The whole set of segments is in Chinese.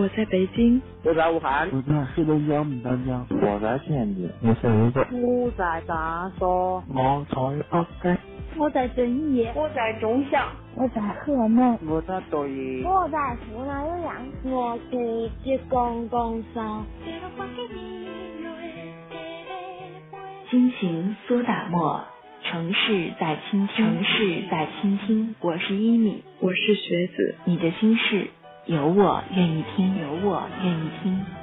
我在北京，我在武汉，我在黑龙江牡丹江，我在天津，我在泸州，我在长沙，我在北京，我在遵义，我在中祥，我在河南，我在抖音，我在湖南岳阳，我在浙江江山。心情苏打沫，城市在倾听，城市在倾听。我是一米，我是学子，你的心事有我愿意听，有我愿意听。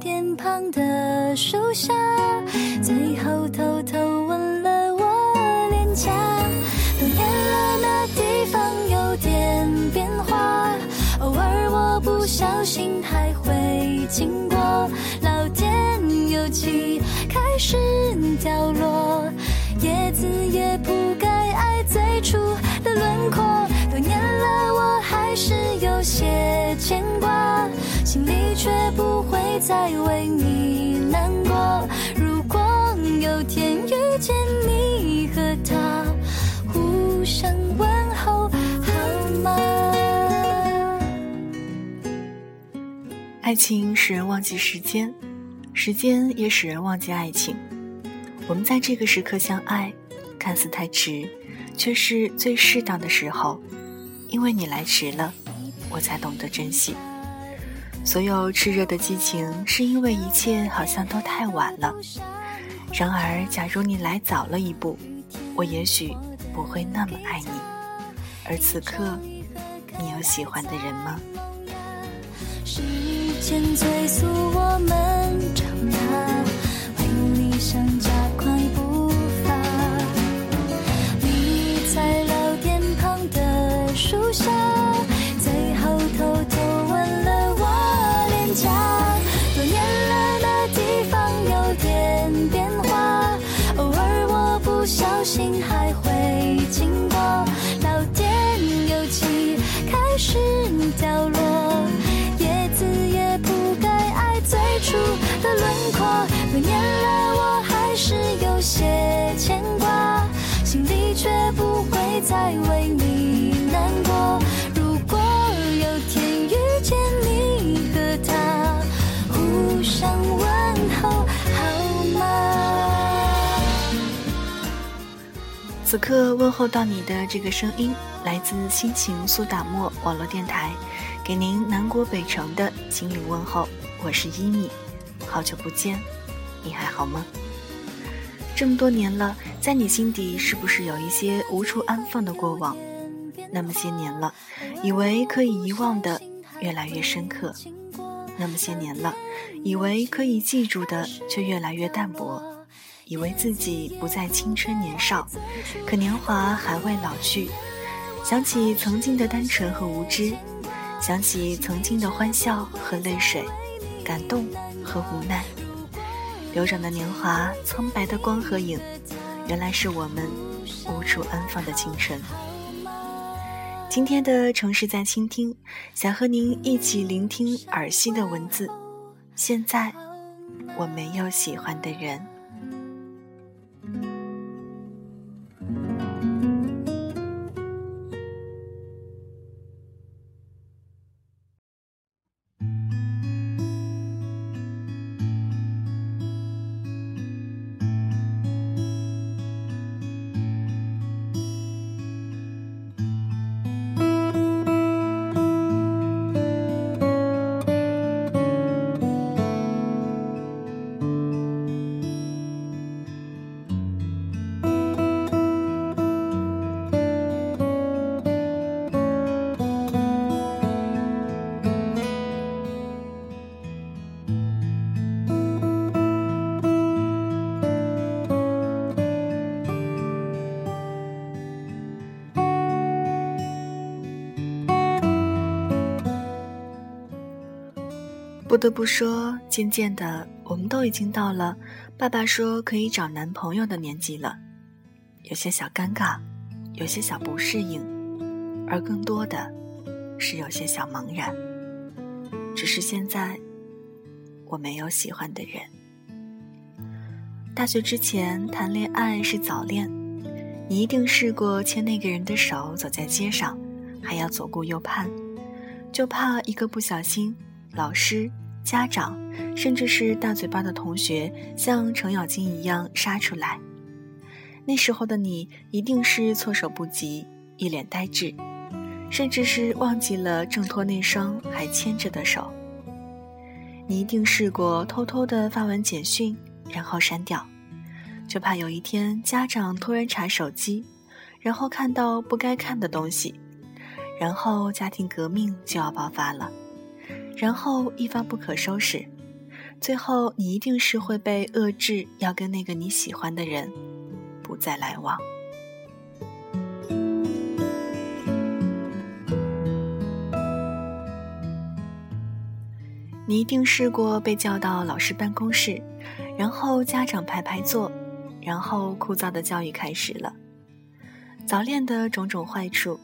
天旁的树下，最后偷偷吻了我脸颊。多年了，那地方有点变化，偶尔我不小心还会经过。老天有气，开始掉落叶子，也不该爱最初的轮廓。多年了，我还是有些牵挂。情你却不会再为你难过。如果有天遇见你和他，互相问候好吗？爱情使人忘记时间，时间也使人忘记爱情。我们在这个时刻相爱，看似太迟，却是最适当的时候。因为你来迟了，我才懂得珍惜。所有炽热的激情，是因为一切好像都太晚了。然而，假如你来早了一步，我也许不会那么爱你。而此刻，你有喜欢的人吗？时间催促我们此刻问候到你的这个声音，来自心情苏打沫网络电台，给您南国北城的心灵问候。我是一米，好久不见，你还好吗？这么多年了，在你心底是不是有一些无处安放的过往？那么些年了，以为可以遗忘的越来越深刻；那么些年了，以为可以记住的却越来越淡薄。以为自己不再青春年少，可年华还未老去。想起曾经的单纯和无知，想起曾经的欢笑和泪水，感动和无奈。流转的年华，苍白的光和影，原来是我们无处安放的青春。今天的城市在倾听，想和您一起聆听耳西的文字。现在，我没有喜欢的人。不得不说，渐渐的，我们都已经到了爸爸说可以找男朋友的年纪了，有些小尴尬，有些小不适应，而更多的是有些小茫然。只是现在，我没有喜欢的人。大学之前谈恋爱是早恋，你一定试过牵那个人的手走在街上，还要左顾右盼，就怕一个不小心，老师、家长，甚至是大嘴巴的同学，像程咬金一样杀出来。那时候的你一定是措手不及，一脸呆滞，甚至是忘记了挣脱那双还牵着的手。你一定试过偷偷的发完简讯。然后删掉，就怕有一天家长突然查手机，然后看到不该看的东西，然后家庭革命就要爆发了，然后一发不可收拾，最后你一定是会被遏制，要跟那个你喜欢的人不再来往。你一定试过被叫到老师办公室。然后家长排排坐，然后枯燥的教育开始了。早恋的种种坏处，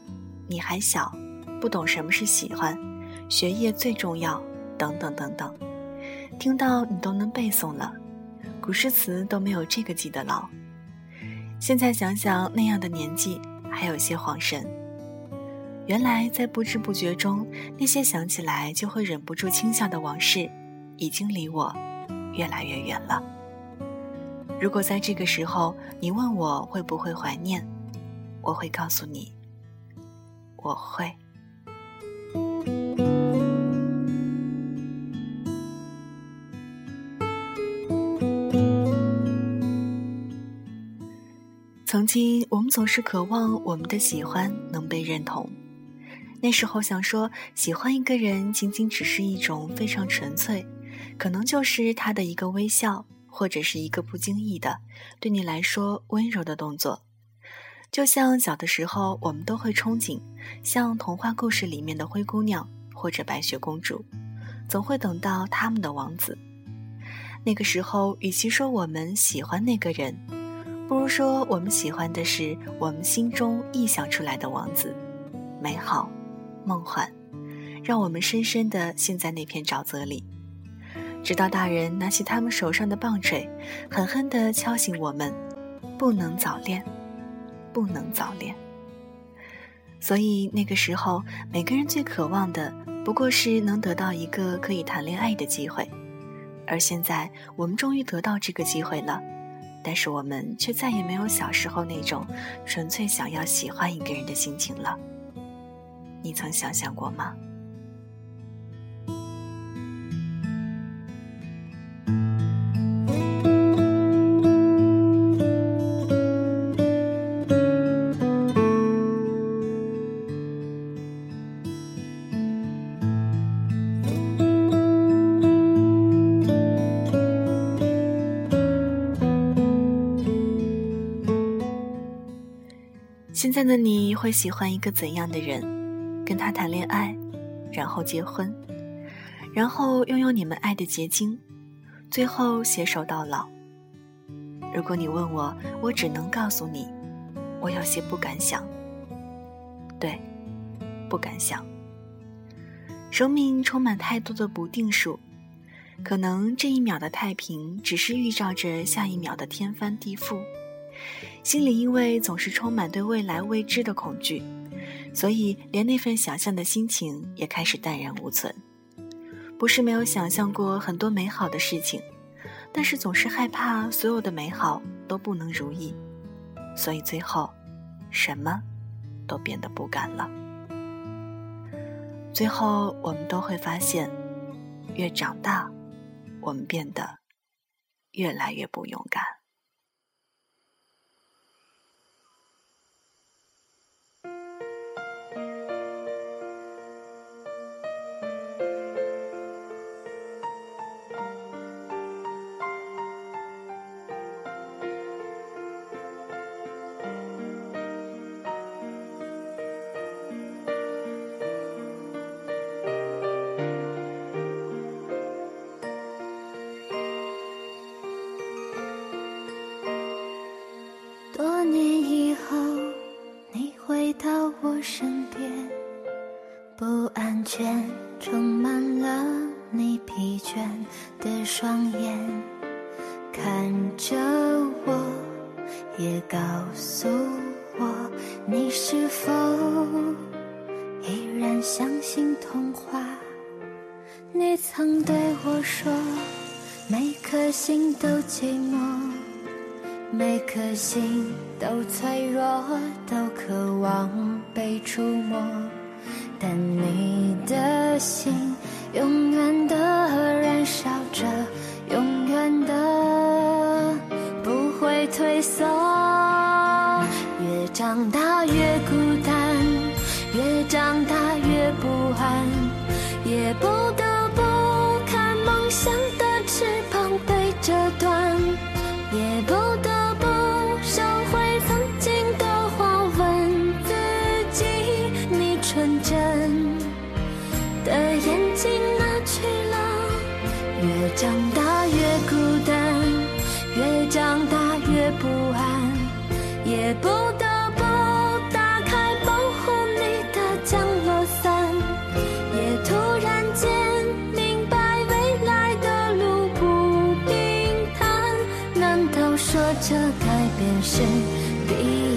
你还小，不懂什么是喜欢，学业最重要，等等等等，听到你都能背诵了，古诗词都没有这个记得牢。现在想想那样的年纪，还有些恍神。原来在不知不觉中，那些想起来就会忍不住轻笑的往事，已经离我。越来越远了。如果在这个时候你问我会不会怀念，我会告诉你，我会。曾经我们总是渴望我们的喜欢能被认同，那时候想说喜欢一个人仅仅只是一种非常纯粹。可能就是他的一个微笑，或者是一个不经意的，对你来说温柔的动作。就像小的时候，我们都会憧憬，像童话故事里面的灰姑娘或者白雪公主，总会等到他们的王子。那个时候，与其说我们喜欢那个人，不如说我们喜欢的是我们心中臆想出来的王子，美好、梦幻，让我们深深的陷在那片沼泽里。直到大人拿起他们手上的棒槌，狠狠地敲醒我们：不能早恋，不能早恋。所以那个时候，每个人最渴望的不过是能得到一个可以谈恋爱的机会。而现在，我们终于得到这个机会了，但是我们却再也没有小时候那种纯粹想要喜欢一个人的心情了。你曾想象过吗？现在的你会喜欢一个怎样的人？跟他谈恋爱，然后结婚，然后拥有你们爱的结晶，最后携手到老。如果你问我，我只能告诉你，我有些不敢想。对，不敢想。生命充满太多的不定数，可能这一秒的太平，只是预兆着下一秒的天翻地覆。心里因为总是充满对未来未知的恐惧，所以连那份想象的心情也开始淡然无存。不是没有想象过很多美好的事情，但是总是害怕所有的美好都不能如意，所以最后，什么都变得不敢了。最后，我们都会发现，越长大，我们变得越来越不勇敢。颗心都脆弱，都渴望道说这改变是必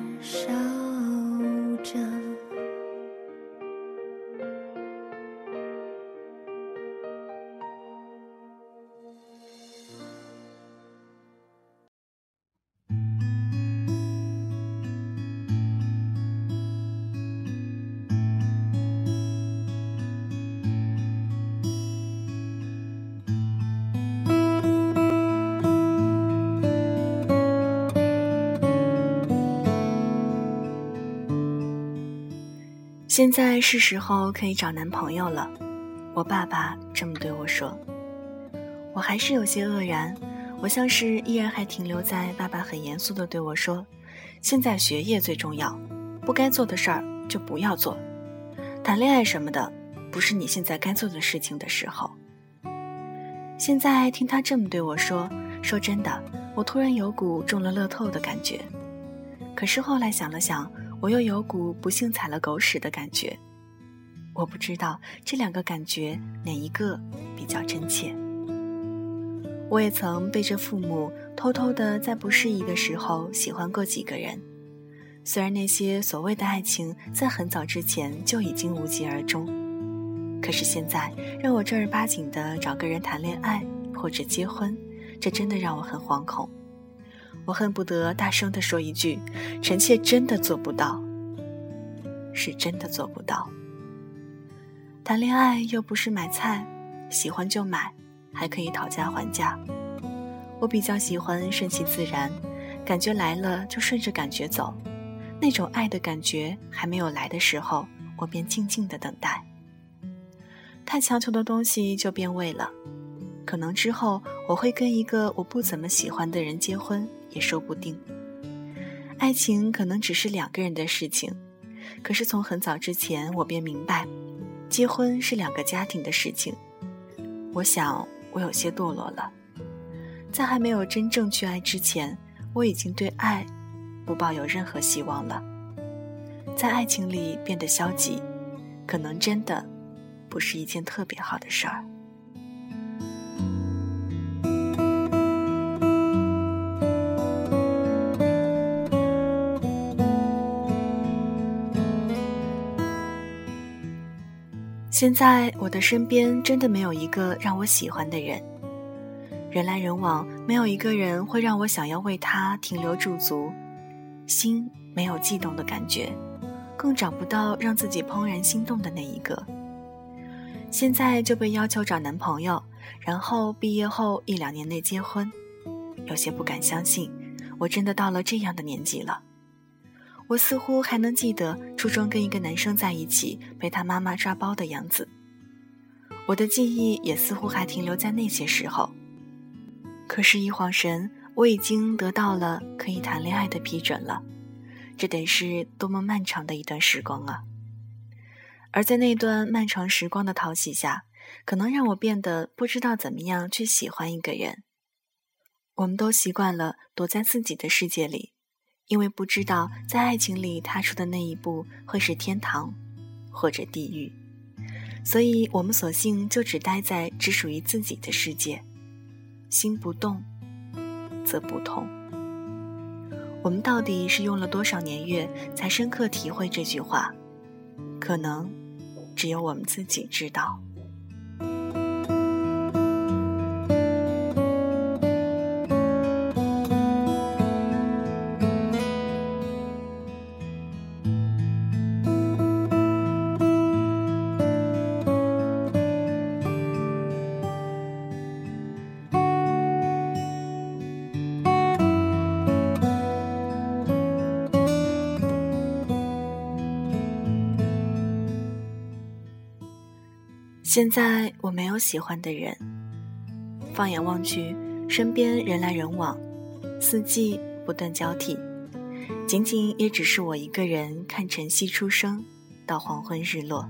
现在是时候可以找男朋友了，我爸爸这么对我说。我还是有些愕然，我像是依然还停留在爸爸很严肃的对我说：“现在学业最重要，不该做的事儿就不要做，谈恋爱什么的不是你现在该做的事情的时候。”现在听他这么对我说，说真的，我突然有股中了乐透的感觉。可是后来想了想，我又有股不幸踩了狗屎的感觉。我不知道这两个感觉哪一个比较真切。我也曾背着父母偷偷的在不适宜的时候喜欢过几个人，虽然那些所谓的爱情在很早之前就已经无疾而终，可是现在让我正儿八经的找个人谈恋爱或者结婚，这真的让我很惶恐。我恨不得大声地说一句：“臣妾真的做不到，是真的做不到。”谈恋爱又不是买菜，喜欢就买，还可以讨价还价。我比较喜欢顺其自然，感觉来了就顺着感觉走。那种爱的感觉还没有来的时候，我便静静的等待。太强求的东西就变味了。可能之后我会跟一个我不怎么喜欢的人结婚，也说不定。爱情可能只是两个人的事情，可是从很早之前我便明白，结婚是两个家庭的事情。我想我有些堕落了，在还没有真正去爱之前，我已经对爱不抱有任何希望了。在爱情里变得消极，可能真的不是一件特别好的事儿。现在我的身边真的没有一个让我喜欢的人，人来人往，没有一个人会让我想要为他停留驻足，心没有悸动的感觉，更找不到让自己怦然心动的那一个。现在就被要求找男朋友，然后毕业后一两年内结婚，有些不敢相信，我真的到了这样的年纪了。我似乎还能记得初中跟一个男生在一起被他妈妈抓包的样子，我的记忆也似乎还停留在那些时候。可是，一晃神，我已经得到了可以谈恋爱的批准了，这得是多么漫长的一段时光啊！而在那段漫长时光的淘洗下，可能让我变得不知道怎么样去喜欢一个人。我们都习惯了躲在自己的世界里。因为不知道在爱情里踏出的那一步会是天堂，或者地狱，所以我们索性就只待在只属于自己的世界。心不动，则不痛。我们到底是用了多少年月才深刻体会这句话？可能，只有我们自己知道。现在我没有喜欢的人，放眼望去，身边人来人往，四季不断交替，仅仅也只是我一个人看晨曦初升到黄昏日落。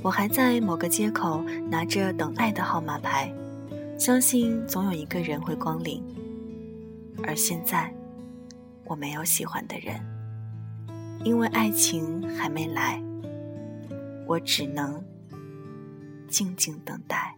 我还在某个街口拿着等爱的号码牌，相信总有一个人会光临。而现在，我没有喜欢的人，因为爱情还没来，我只能。静静等待。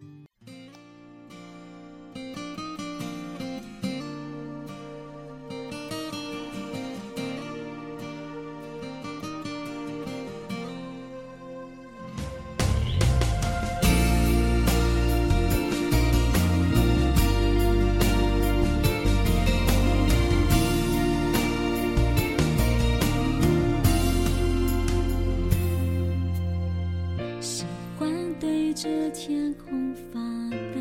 着天空发呆，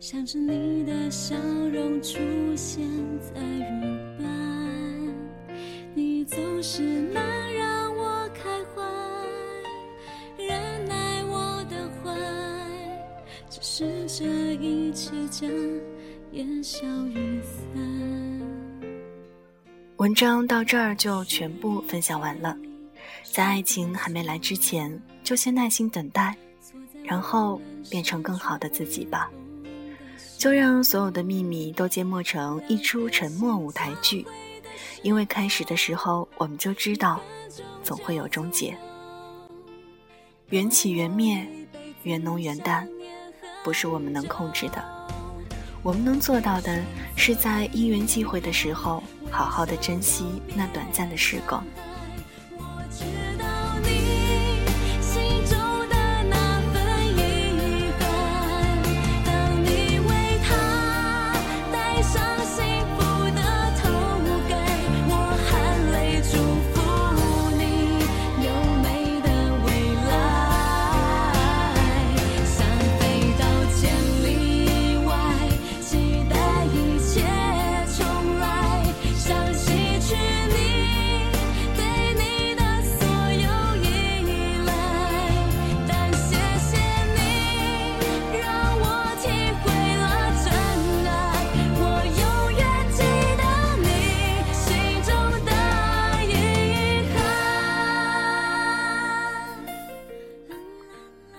想着你的笑容出现在云端，你总是能让我开怀，忍耐我的坏，只是这一切将烟消云散。文章到这儿就全部分享完了，在爱情还没来之前，就先耐心等待，然后变成更好的自己吧。就让所有的秘密都缄默成一出沉默舞台剧，因为开始的时候我们就知道，总会有终结。缘起缘灭，缘浓缘淡，不是我们能控制的。我们能做到的是在因缘际会的时候，好好的珍惜那短暂的时光。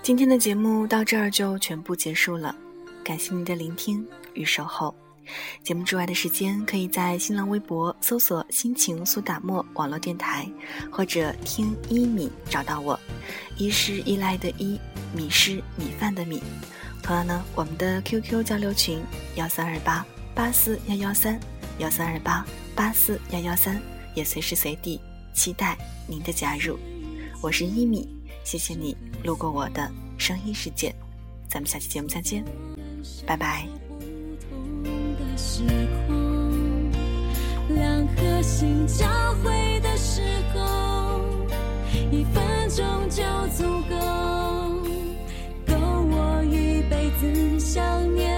今天的节目到这儿就全部结束了，感谢您的聆听与守候。节目之外的时间，可以在新浪微博搜索“心情苏打沫网络电台”，或者听一米找到我。一是依赖的依，米是米饭的米。同样呢，我们的 QQ 交流群幺三二八八四幺幺三幺三二八八四幺幺三，也随时随地期待您的加入。我是一米，谢谢你路过我的声音世界，咱们下期节目再见，拜拜。心交汇的时候，一分钟就足够，够我一辈子想念。